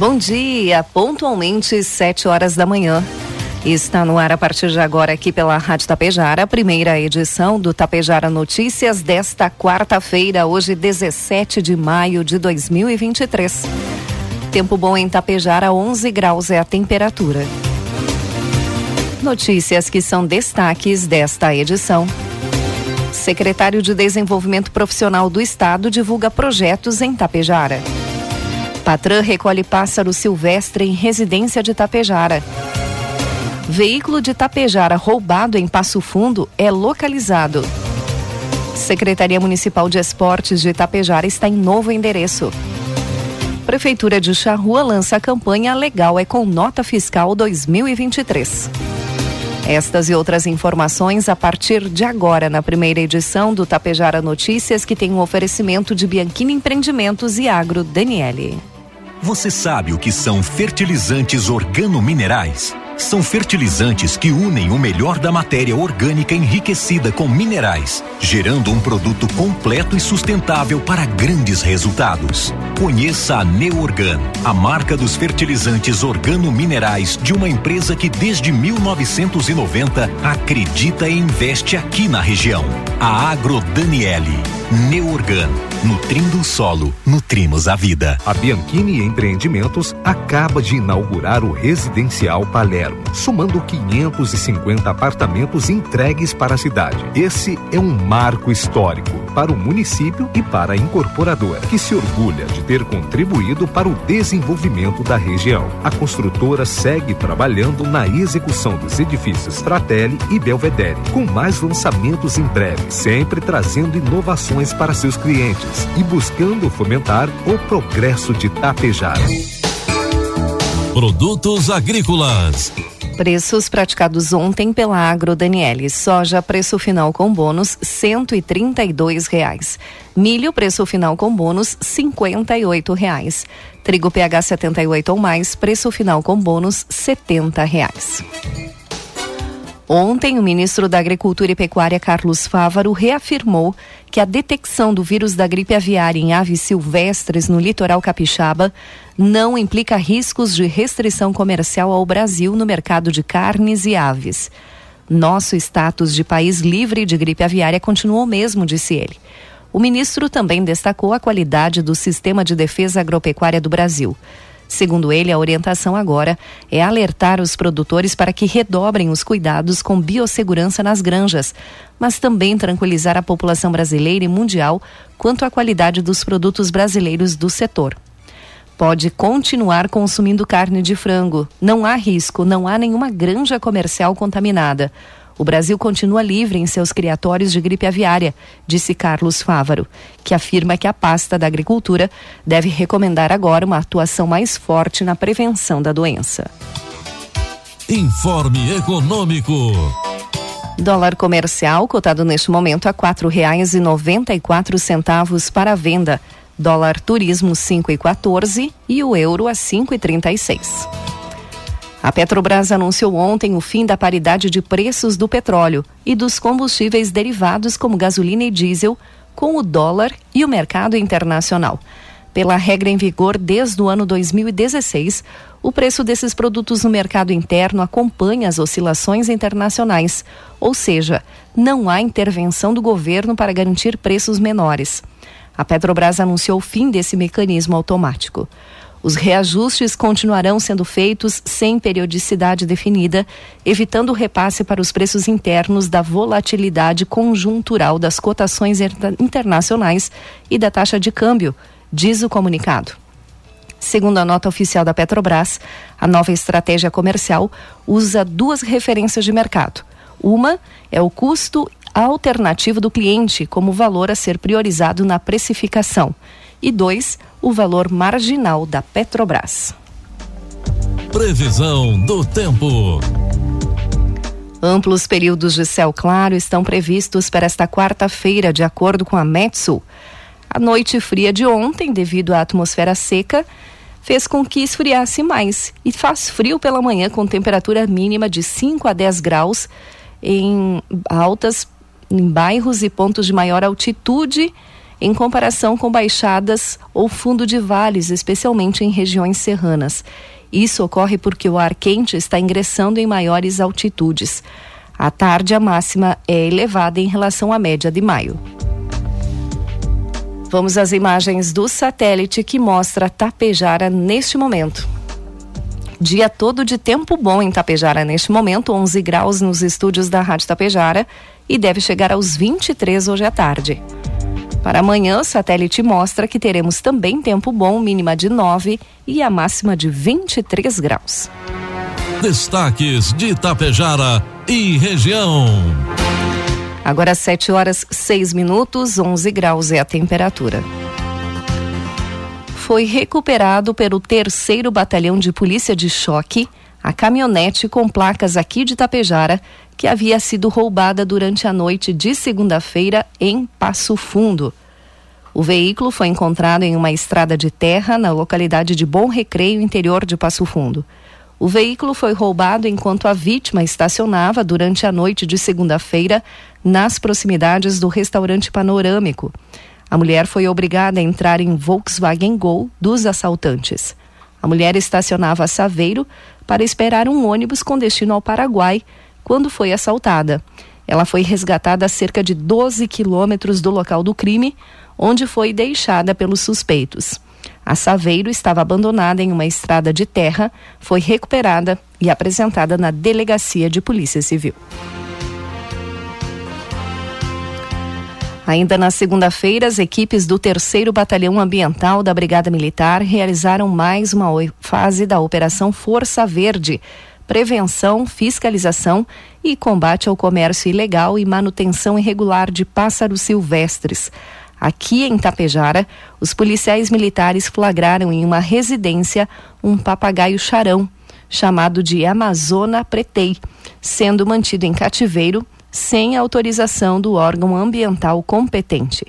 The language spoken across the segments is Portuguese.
Bom dia, pontualmente sete horas da manhã. Está no ar a partir de agora aqui pela Rádio Tapejara, a primeira edição do Tapejara Notícias desta quarta-feira, hoje 17 de maio de 2023. Tempo bom em Tapejara, 11 graus é a temperatura. Notícias que são destaques desta edição. Secretário de Desenvolvimento Profissional do Estado divulga projetos em Tapejara. Patran recolhe pássaro silvestre em residência de Tapejara. Veículo de Tapejara roubado em Passo Fundo é localizado. Secretaria Municipal de Esportes de Tapejara está em novo endereço. Prefeitura de Charrua lança a campanha Legal é com Nota Fiscal 2023. Estas e outras informações a partir de agora na primeira edição do Tapejara Notícias, que tem um oferecimento de Bianchini Empreendimentos e Agro Daniele. Você sabe o que são fertilizantes organominerais? São fertilizantes que unem o melhor da matéria orgânica enriquecida com minerais, gerando um produto completo e sustentável para grandes resultados. Conheça a Neorgan, a marca dos fertilizantes organominerais de uma empresa que desde 1990 acredita e investe aqui na região. A Agro Daniele. Neorgan, nutrindo o solo, nutrimos a vida. A Bianchini Empreendimentos acaba de inaugurar o Residencial Palermo, somando 550 apartamentos entregues para a cidade. Esse é um marco histórico para o município e para a incorporadora, que se orgulha de ter contribuído para o desenvolvimento da região. A construtora segue trabalhando na execução dos edifícios Fratelli e Belvedere, com mais lançamentos em breve, sempre trazendo inovações para seus clientes e buscando fomentar o progresso de Tapejara. Produtos agrícolas. Preços praticados ontem pela Agro Daniele. Soja, preço final com bônus, cento e reais. Milho, preço final com bônus, cinquenta reais. Trigo PH 78 ou mais, preço final com bônus, setenta reais. Ontem, o ministro da Agricultura e Pecuária, Carlos Fávaro, reafirmou que a detecção do vírus da gripe aviária em aves silvestres no litoral capixaba não implica riscos de restrição comercial ao Brasil no mercado de carnes e aves. Nosso status de país livre de gripe aviária continua o mesmo, disse ele. O ministro também destacou a qualidade do sistema de defesa agropecuária do Brasil. Segundo ele, a orientação agora é alertar os produtores para que redobrem os cuidados com biossegurança nas granjas, mas também tranquilizar a população brasileira e mundial quanto à qualidade dos produtos brasileiros do setor. Pode continuar consumindo carne de frango. Não há risco, não há nenhuma granja comercial contaminada. O Brasil continua livre em seus criatórios de gripe aviária, disse Carlos Fávaro, que afirma que a pasta da agricultura deve recomendar agora uma atuação mais forte na prevenção da doença. Informe Econômico. Dólar comercial cotado neste momento a quatro reais e noventa e quatro centavos para a venda. Dólar turismo cinco e quatorze e o euro a cinco e trinta e seis. A Petrobras anunciou ontem o fim da paridade de preços do petróleo e dos combustíveis derivados como gasolina e diesel com o dólar e o mercado internacional. Pela regra em vigor desde o ano 2016, o preço desses produtos no mercado interno acompanha as oscilações internacionais, ou seja, não há intervenção do governo para garantir preços menores. A Petrobras anunciou o fim desse mecanismo automático. Os reajustes continuarão sendo feitos sem periodicidade definida, evitando o repasse para os preços internos da volatilidade conjuntural das cotações internacionais e da taxa de câmbio, diz o comunicado. Segundo a nota oficial da Petrobras, a nova estratégia comercial usa duas referências de mercado. Uma é o custo alternativo do cliente como valor a ser priorizado na precificação. E dois, o valor marginal da Petrobras. Previsão do tempo. Amplos períodos de céu claro estão previstos para esta quarta-feira, de acordo com a Metsul. A noite fria de ontem, devido à atmosfera seca, fez com que esfriasse mais e faz frio pela manhã com temperatura mínima de 5 a 10 graus em altas em bairros e pontos de maior altitude em comparação com baixadas ou fundo de vales, especialmente em regiões serranas. Isso ocorre porque o ar quente está ingressando em maiores altitudes. À tarde, a máxima é elevada em relação à média de maio. Vamos às imagens do satélite que mostra Tapejara neste momento. Dia todo de tempo bom em Tapejara neste momento, 11 graus nos estúdios da Rádio Tapejara e deve chegar aos 23 hoje à tarde. Para amanhã, o satélite mostra que teremos também tempo bom, mínima de 9 e a máxima de 23 graus. Destaques de Itapejara e região. Agora 7 horas 6 minutos, 11 graus é a temperatura. Foi recuperado pelo terceiro batalhão de polícia de choque a caminhonete com placas aqui de Itapejara que havia sido roubada durante a noite de segunda-feira em Passo Fundo. O veículo foi encontrado em uma estrada de terra na localidade de Bom Recreio, interior de Passo Fundo. O veículo foi roubado enquanto a vítima estacionava durante a noite de segunda-feira nas proximidades do restaurante panorâmico. A mulher foi obrigada a entrar em Volkswagen Gol dos assaltantes. A mulher estacionava a Saveiro para esperar um ônibus com destino ao Paraguai, quando foi assaltada. Ela foi resgatada a cerca de 12 quilômetros do local do crime, onde foi deixada pelos suspeitos. A Saveiro estava abandonada em uma estrada de terra, foi recuperada e apresentada na Delegacia de Polícia Civil. Ainda na segunda-feira, as equipes do 3 Batalhão Ambiental da Brigada Militar realizaram mais uma fase da Operação Força Verde, prevenção, fiscalização e combate ao comércio ilegal e manutenção irregular de pássaros silvestres. Aqui em Tapejara, os policiais militares flagraram em uma residência um papagaio charão, chamado de Amazona pretei, sendo mantido em cativeiro sem autorização do órgão ambiental competente.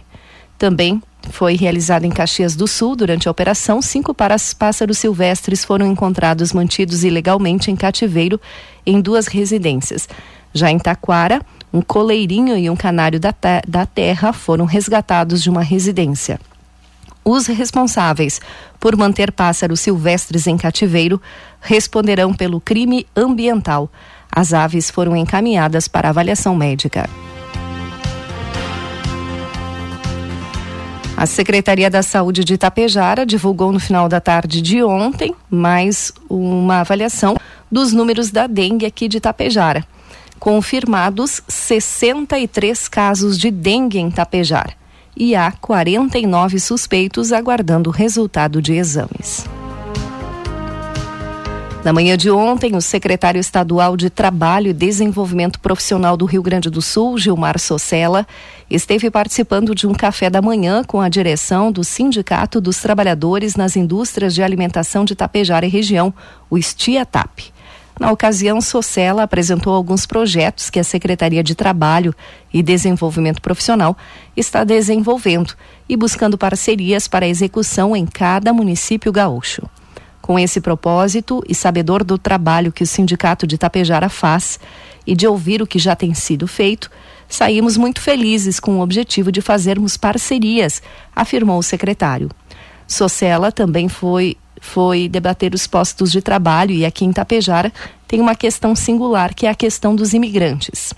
Também foi realizada em Caxias do Sul, durante a operação, cinco pássaros silvestres foram encontrados mantidos ilegalmente em cativeiro em duas residências. Já em Taquara, um coleirinho e um canário da, te da terra foram resgatados de uma residência. Os responsáveis por manter pássaros silvestres em cativeiro responderão pelo crime ambiental. As aves foram encaminhadas para avaliação médica. A Secretaria da Saúde de Itapejara divulgou no final da tarde de ontem mais uma avaliação dos números da dengue aqui de Itapejara. Confirmados 63 casos de dengue em Itapejara e há 49 suspeitos aguardando o resultado de exames. Na manhã de ontem, o secretário estadual de Trabalho e Desenvolvimento Profissional do Rio Grande do Sul, Gilmar Socella, esteve participando de um café da manhã com a direção do Sindicato dos Trabalhadores nas Indústrias de Alimentação de Tapejara e Região, o STIATAP. Na ocasião, Socella apresentou alguns projetos que a Secretaria de Trabalho e Desenvolvimento Profissional está desenvolvendo e buscando parcerias para execução em cada município gaúcho. Com esse propósito e sabedor do trabalho que o Sindicato de Tapejara faz e de ouvir o que já tem sido feito, saímos muito felizes com o objetivo de fazermos parcerias, afirmou o secretário. Socella também foi foi debater os postos de trabalho e aqui em Tapejara tem uma questão singular que é a questão dos imigrantes.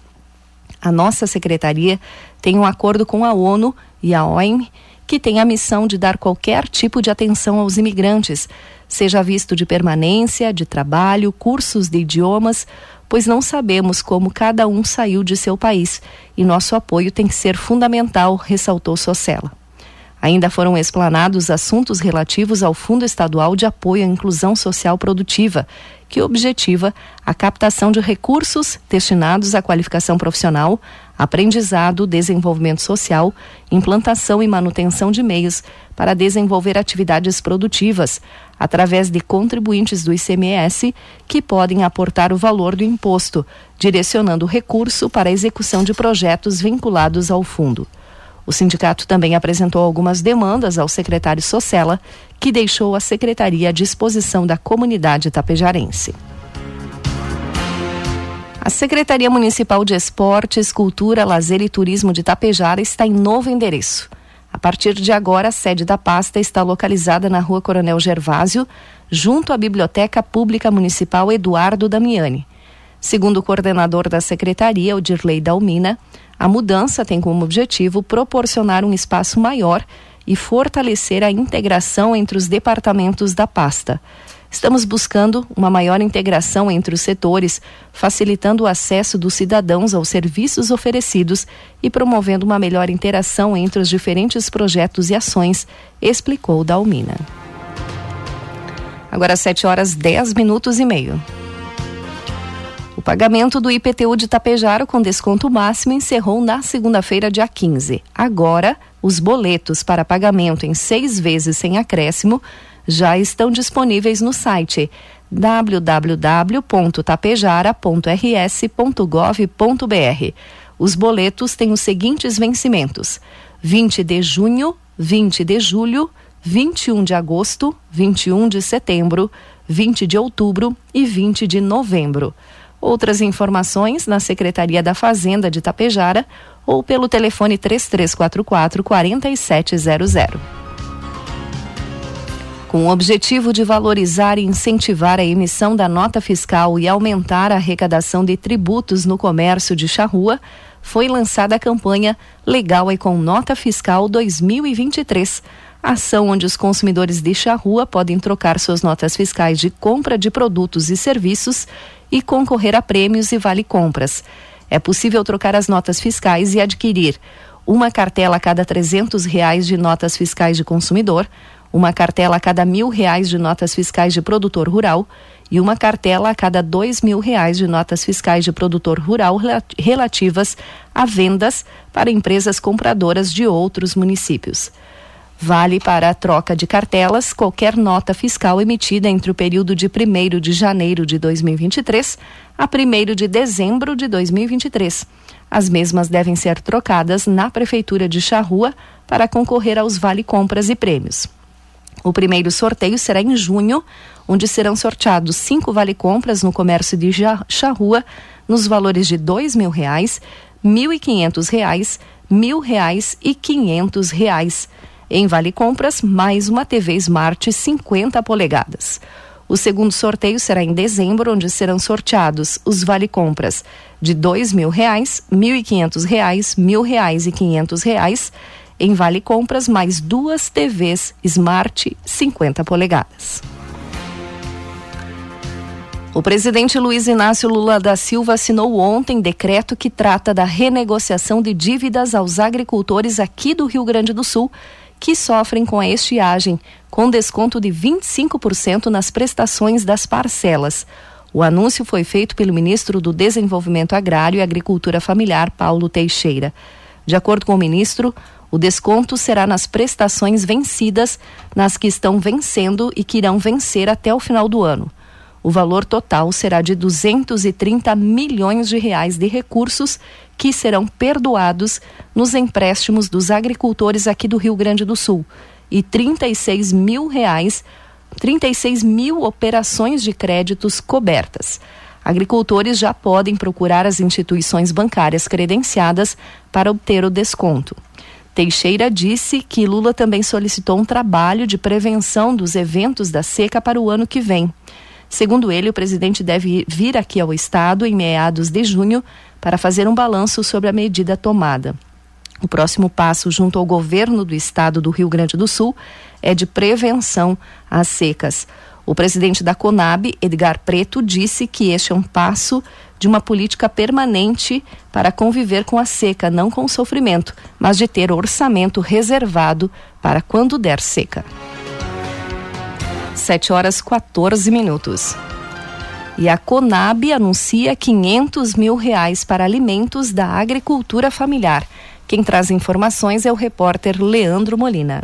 A nossa secretaria tem um acordo com a ONU e a OIM que tem a missão de dar qualquer tipo de atenção aos imigrantes, seja visto de permanência, de trabalho, cursos de idiomas, pois não sabemos como cada um saiu de seu país e nosso apoio tem que ser fundamental, ressaltou Socella. Ainda foram explanados assuntos relativos ao Fundo Estadual de Apoio à Inclusão Social Produtiva, que objetiva a captação de recursos destinados à qualificação profissional, aprendizado, desenvolvimento social, implantação e manutenção de meios para desenvolver atividades produtivas, através de contribuintes do ICMS que podem aportar o valor do imposto, direcionando o recurso para a execução de projetos vinculados ao fundo. O sindicato também apresentou algumas demandas ao secretário Socella, que deixou a secretaria à disposição da comunidade tapejarense. A Secretaria Municipal de Esportes, Cultura, Lazer e Turismo de Tapejara está em novo endereço. A partir de agora, a sede da pasta está localizada na Rua Coronel Gervásio, junto à Biblioteca Pública Municipal Eduardo Damiani. Segundo o coordenador da secretaria, o Dirley Dalmina, a mudança tem como objetivo proporcionar um espaço maior e fortalecer a integração entre os departamentos da pasta. Estamos buscando uma maior integração entre os setores, facilitando o acesso dos cidadãos aos serviços oferecidos e promovendo uma melhor interação entre os diferentes projetos e ações, explicou Dalmina. Agora 7 horas 10 minutos e meio. O pagamento do IPTU de Tapejaro com desconto máximo encerrou na segunda-feira, dia 15. Agora, os boletos para pagamento em seis vezes sem acréscimo já estão disponíveis no site www.tapejara.rs.gov.br. Os boletos têm os seguintes vencimentos: 20 de junho, 20 de julho, 21 de agosto, 21 de setembro, 20 de outubro e 20 de novembro. Outras informações na Secretaria da Fazenda de Tapejara ou pelo telefone 3344 4700. Com o objetivo de valorizar e incentivar a emissão da nota fiscal e aumentar a arrecadação de tributos no comércio de charrua, foi lançada a campanha Legal e com Nota Fiscal 2023 ação onde os consumidores de charrua podem trocar suas notas fiscais de compra de produtos e serviços e concorrer a prêmios e vale-compras. É possível trocar as notas fiscais e adquirir uma cartela a cada trezentos reais de notas fiscais de consumidor, uma cartela a cada mil reais de notas fiscais de produtor rural e uma cartela a cada dois mil reais de notas fiscais de produtor rural relativas a vendas para empresas compradoras de outros municípios. Vale para a troca de cartelas qualquer nota fiscal emitida entre o período de 1 de janeiro de 2023 a 1 de dezembro de 2023. As mesmas devem ser trocadas na Prefeitura de Charrua para concorrer aos vale-compras e prêmios. O primeiro sorteio será em junho, onde serão sorteados cinco vale-compras no comércio de Charrua, nos valores de mil e quinhentos reais, mil reais e quinhentos reais. Em Vale Compras, mais uma TV Smart 50 polegadas. O segundo sorteio será em dezembro, onde serão sorteados os Vale Compras de dois mil reais, mil e quinhentos reais, mil reais e quinhentos reais. Em Vale Compras, mais duas TVs Smart 50 polegadas. O presidente Luiz Inácio Lula da Silva assinou ontem decreto que trata da renegociação de dívidas aos agricultores aqui do Rio Grande do Sul que sofrem com a estiagem, com desconto de 25% nas prestações das parcelas. O anúncio foi feito pelo ministro do Desenvolvimento Agrário e Agricultura Familiar, Paulo Teixeira. De acordo com o ministro, o desconto será nas prestações vencidas, nas que estão vencendo e que irão vencer até o final do ano. O valor total será de 230 milhões de reais de recursos que serão perdoados nos empréstimos dos agricultores aqui do Rio Grande do Sul e 36 mil reais, 36 mil operações de créditos cobertas. Agricultores já podem procurar as instituições bancárias credenciadas para obter o desconto. Teixeira disse que Lula também solicitou um trabalho de prevenção dos eventos da seca para o ano que vem. Segundo ele, o presidente deve vir aqui ao Estado em meados de junho para fazer um balanço sobre a medida tomada. O próximo passo, junto ao governo do estado do Rio Grande do Sul, é de prevenção às secas. O presidente da Conab, Edgar Preto, disse que este é um passo de uma política permanente para conviver com a seca, não com o sofrimento, mas de ter orçamento reservado para quando der seca. 7 horas 14 minutos. E a Conab anuncia 500 mil reais para alimentos da agricultura familiar. Quem traz informações é o repórter Leandro Molina.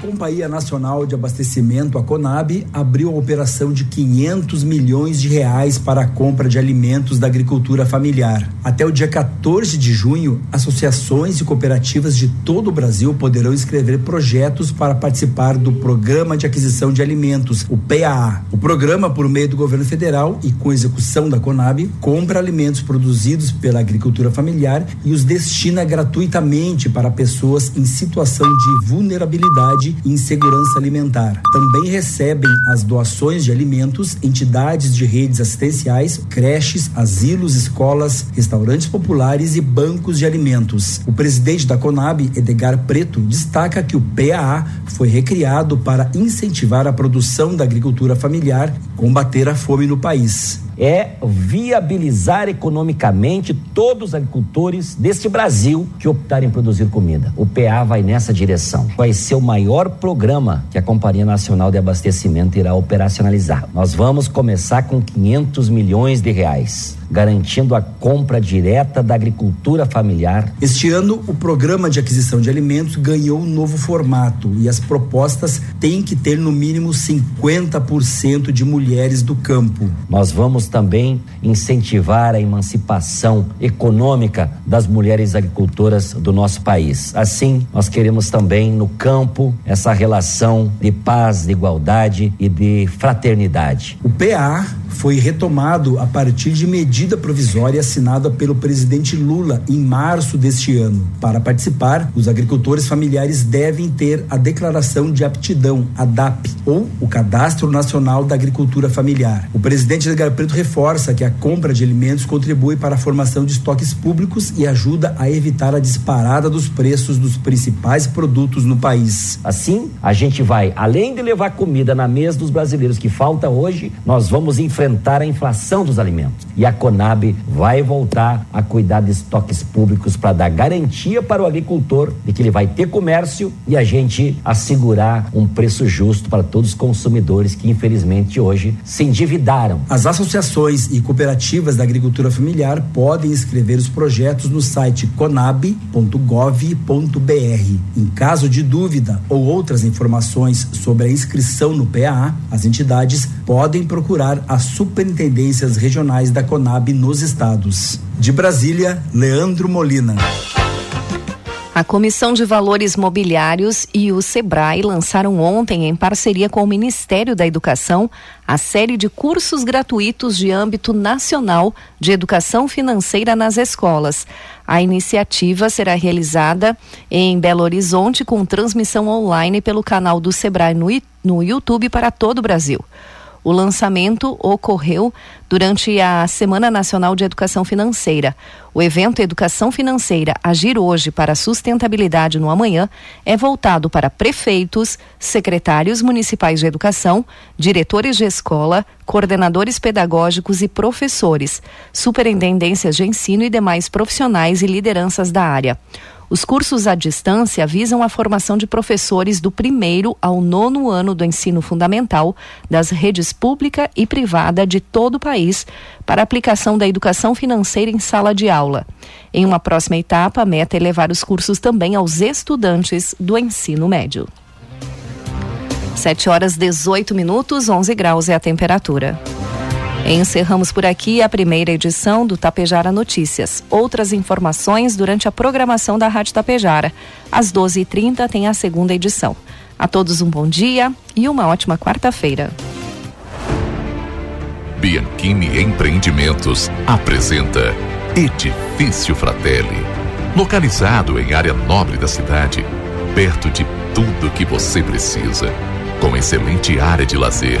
Companhia Nacional de Abastecimento, a Conab, abriu a operação de 500 milhões de reais para a compra de alimentos da agricultura familiar. Até o dia 14 de junho, associações e cooperativas de todo o Brasil poderão escrever projetos para participar do Programa de Aquisição de Alimentos, o PAA. O programa, por meio do governo federal e com execução da Conab, compra alimentos produzidos pela agricultura familiar e os destina gratuitamente para pessoas em situação de vulnerabilidade e insegurança alimentar. Também recebem as doações de alimentos entidades de redes assistenciais, creches, asilos, escolas, restaurantes populares e bancos de alimentos. O presidente da Conab, Edgar Preto, destaca que o PAA foi recriado para incentivar a produção da agricultura familiar e combater a fome no país é viabilizar economicamente todos os agricultores deste Brasil que optarem em produzir comida. O PA vai nessa direção. Vai ser o maior programa que a Companhia Nacional de Abastecimento irá operacionalizar. Nós vamos começar com 500 milhões de reais garantindo a compra direta da agricultura familiar. Este ano, o programa de aquisição de alimentos ganhou um novo formato e as propostas têm que ter no mínimo 50% de mulheres do campo. Nós vamos também incentivar a emancipação econômica das mulheres agricultoras do nosso país. Assim, nós queremos também no campo essa relação de paz, de igualdade e de fraternidade. O PA foi retomado a partir de medida provisória assinada pelo presidente Lula em março deste ano. Para participar, os agricultores familiares devem ter a declaração de aptidão, a DAP, ou o Cadastro Nacional da Agricultura Familiar. O presidente Edgar Preto reforça que a compra de alimentos contribui para a formação de estoques públicos e ajuda a evitar a disparada dos preços dos principais produtos no país. Assim, a gente vai, além de levar comida na mesa dos brasileiros que falta hoje, nós vamos enfrentar a inflação dos alimentos. E a Conab vai voltar a cuidar de estoques públicos para dar garantia para o agricultor de que ele vai ter comércio e a gente assegurar um preço justo para todos os consumidores que infelizmente hoje se endividaram. As associações e cooperativas da agricultura familiar podem inscrever os projetos no site conab.gov.br. Em caso de dúvida ou outras informações sobre a inscrição no PAA, as entidades podem procurar a superintendências regionais da Conab nos estados. De Brasília, Leandro Molina. A Comissão de Valores Mobiliários e o SEBRAE lançaram ontem, em parceria com o Ministério da Educação, a série de cursos gratuitos de âmbito nacional de educação financeira nas escolas. A iniciativa será realizada em Belo Horizonte com transmissão online pelo canal do SEBRAE no, no YouTube para todo o Brasil. O lançamento ocorreu durante a Semana Nacional de Educação Financeira. O evento Educação Financeira Agir Hoje para a Sustentabilidade no Amanhã é voltado para prefeitos, secretários municipais de educação, diretores de escola, coordenadores pedagógicos e professores, superintendências de ensino e demais profissionais e lideranças da área. Os cursos à distância visam a formação de professores do primeiro ao nono ano do ensino fundamental das redes pública e privada de todo o país para aplicação da educação financeira em sala de aula. Em uma próxima etapa, a meta é levar os cursos também aos estudantes do ensino médio. 7 horas 18 minutos, 11 graus é a temperatura. Encerramos por aqui a primeira edição do Tapejara Notícias. Outras informações durante a programação da Rádio Tapejara. Às 12h30 tem a segunda edição. A todos um bom dia e uma ótima quarta-feira. Bianchini Empreendimentos apresenta Edifício Fratelli. Localizado em área nobre da cidade, perto de tudo que você precisa, com excelente área de lazer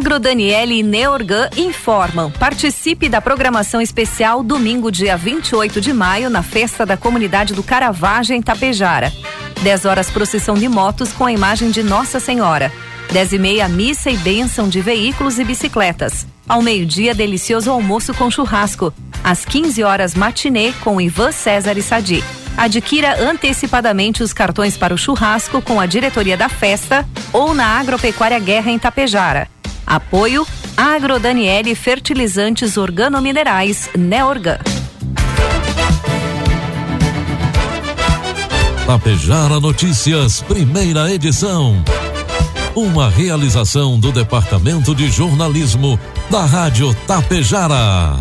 Agro Daniele e Neorgan informam. Participe da programação especial domingo, dia 28 de maio, na festa da comunidade do Caravagem em Tapejara. 10 horas procissão de motos com a imagem de Nossa Senhora. 10 e meia missa e bênção de veículos e bicicletas. Ao meio-dia, delicioso almoço com churrasco. Às 15 horas, matinê com Ivan César e Sadi. Adquira antecipadamente os cartões para o churrasco com a diretoria da festa ou na Agropecuária Guerra em Tapejara. Apoio Agro Daniele Fertilizantes Organominerais Neorgan. Tapejara Notícias, primeira edição. Uma realização do Departamento de Jornalismo da Rádio Tapejara.